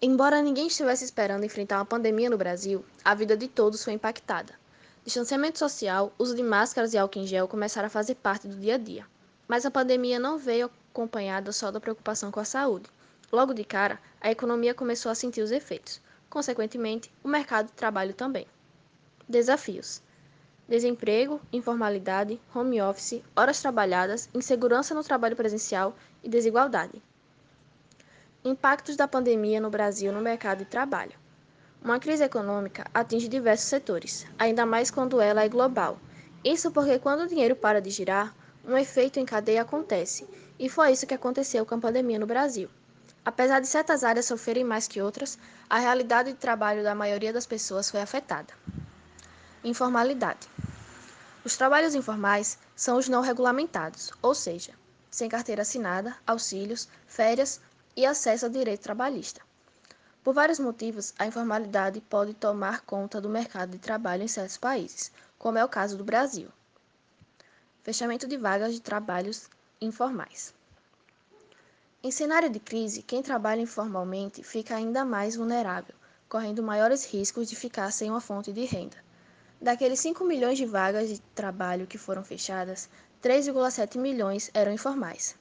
Embora ninguém estivesse esperando enfrentar uma pandemia no Brasil, a vida de todos foi impactada. Distanciamento social, uso de máscaras e álcool em gel começaram a fazer parte do dia a dia. Mas a pandemia não veio acompanhada só da preocupação com a saúde. Logo de cara, a economia começou a sentir os efeitos. Consequentemente, o mercado de trabalho também. Desafios: desemprego, informalidade, home office, horas trabalhadas, insegurança no trabalho presencial e desigualdade. Impactos da pandemia no Brasil no mercado de trabalho. Uma crise econômica atinge diversos setores, ainda mais quando ela é global. Isso porque quando o dinheiro para de girar, um efeito em cadeia acontece, e foi isso que aconteceu com a pandemia no Brasil. Apesar de certas áreas sofrerem mais que outras, a realidade de trabalho da maioria das pessoas foi afetada. Informalidade. Os trabalhos informais são os não regulamentados, ou seja, sem carteira assinada, auxílios, férias e acesso ao direito trabalhista. Por vários motivos, a informalidade pode tomar conta do mercado de trabalho em certos países, como é o caso do Brasil. Fechamento de vagas de trabalhos informais. Em cenário de crise, quem trabalha informalmente fica ainda mais vulnerável, correndo maiores riscos de ficar sem uma fonte de renda. Daqueles 5 milhões de vagas de trabalho que foram fechadas, 3,7 milhões eram informais.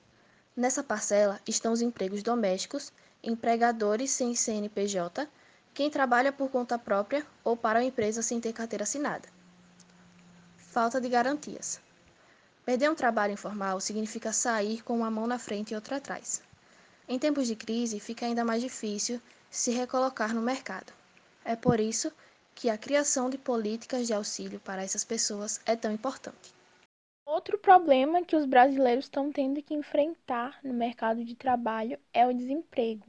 Nessa parcela estão os empregos domésticos, empregadores sem CNPJ, quem trabalha por conta própria ou para uma empresa sem ter carteira assinada. Falta de garantias. Perder um trabalho informal significa sair com uma mão na frente e outra atrás. Em tempos de crise, fica ainda mais difícil se recolocar no mercado. É por isso que a criação de políticas de auxílio para essas pessoas é tão importante. Outro problema que os brasileiros estão tendo que enfrentar no mercado de trabalho é o desemprego,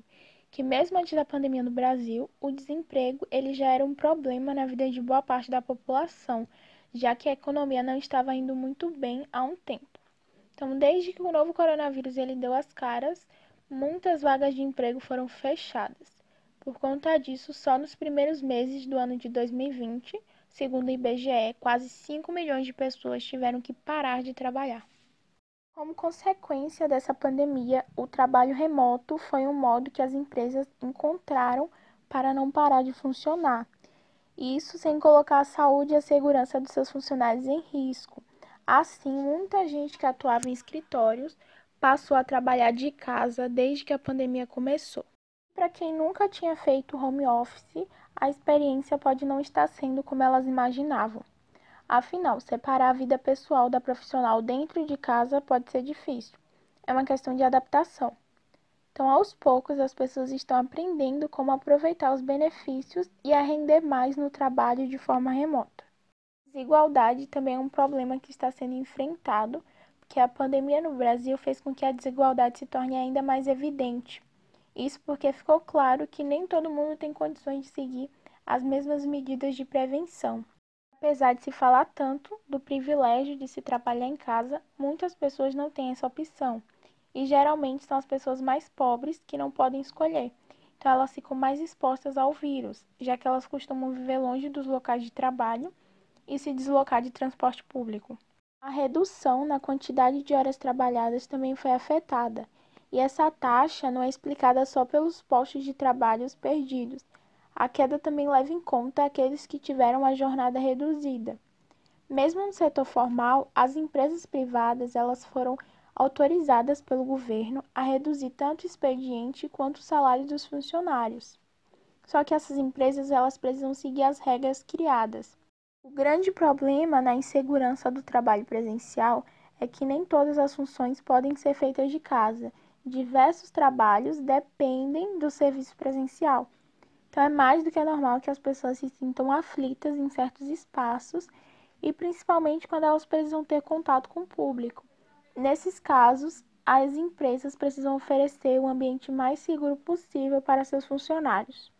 que mesmo antes da pandemia no Brasil, o desemprego ele já era um problema na vida de boa parte da população, já que a economia não estava indo muito bem há um tempo. Então, desde que o novo coronavírus ele deu as caras, muitas vagas de emprego foram fechadas. Por conta disso, só nos primeiros meses do ano de 2020, segundo o IBGE, quase 5 milhões de pessoas tiveram que parar de trabalhar. Como consequência dessa pandemia, o trabalho remoto foi um modo que as empresas encontraram para não parar de funcionar. Isso sem colocar a saúde e a segurança dos seus funcionários em risco. Assim, muita gente que atuava em escritórios passou a trabalhar de casa desde que a pandemia começou. Para quem nunca tinha feito home office, a experiência pode não estar sendo como elas imaginavam. Afinal, separar a vida pessoal da profissional dentro de casa pode ser difícil. É uma questão de adaptação. Então, aos poucos, as pessoas estão aprendendo como aproveitar os benefícios e a render mais no trabalho de forma remota. Desigualdade também é um problema que está sendo enfrentado, porque a pandemia no Brasil fez com que a desigualdade se torne ainda mais evidente. Isso porque ficou claro que nem todo mundo tem condições de seguir as mesmas medidas de prevenção. Apesar de se falar tanto do privilégio de se trabalhar em casa, muitas pessoas não têm essa opção. E geralmente são as pessoas mais pobres que não podem escolher. Então elas ficam mais expostas ao vírus, já que elas costumam viver longe dos locais de trabalho e se deslocar de transporte público. A redução na quantidade de horas trabalhadas também foi afetada, e essa taxa não é explicada só pelos postos de trabalho perdidos. A queda também leva em conta aqueles que tiveram a jornada reduzida. Mesmo no setor formal, as empresas privadas elas foram autorizadas pelo governo a reduzir tanto o expediente quanto o salário dos funcionários. Só que essas empresas elas precisam seguir as regras criadas. O grande problema na insegurança do trabalho presencial é que nem todas as funções podem ser feitas de casa diversos trabalhos dependem do serviço presencial. Então, é mais do que normal que as pessoas se sintam aflitas em certos espaços e principalmente quando elas precisam ter contato com o público. Nesses casos, as empresas precisam oferecer o ambiente mais seguro possível para seus funcionários.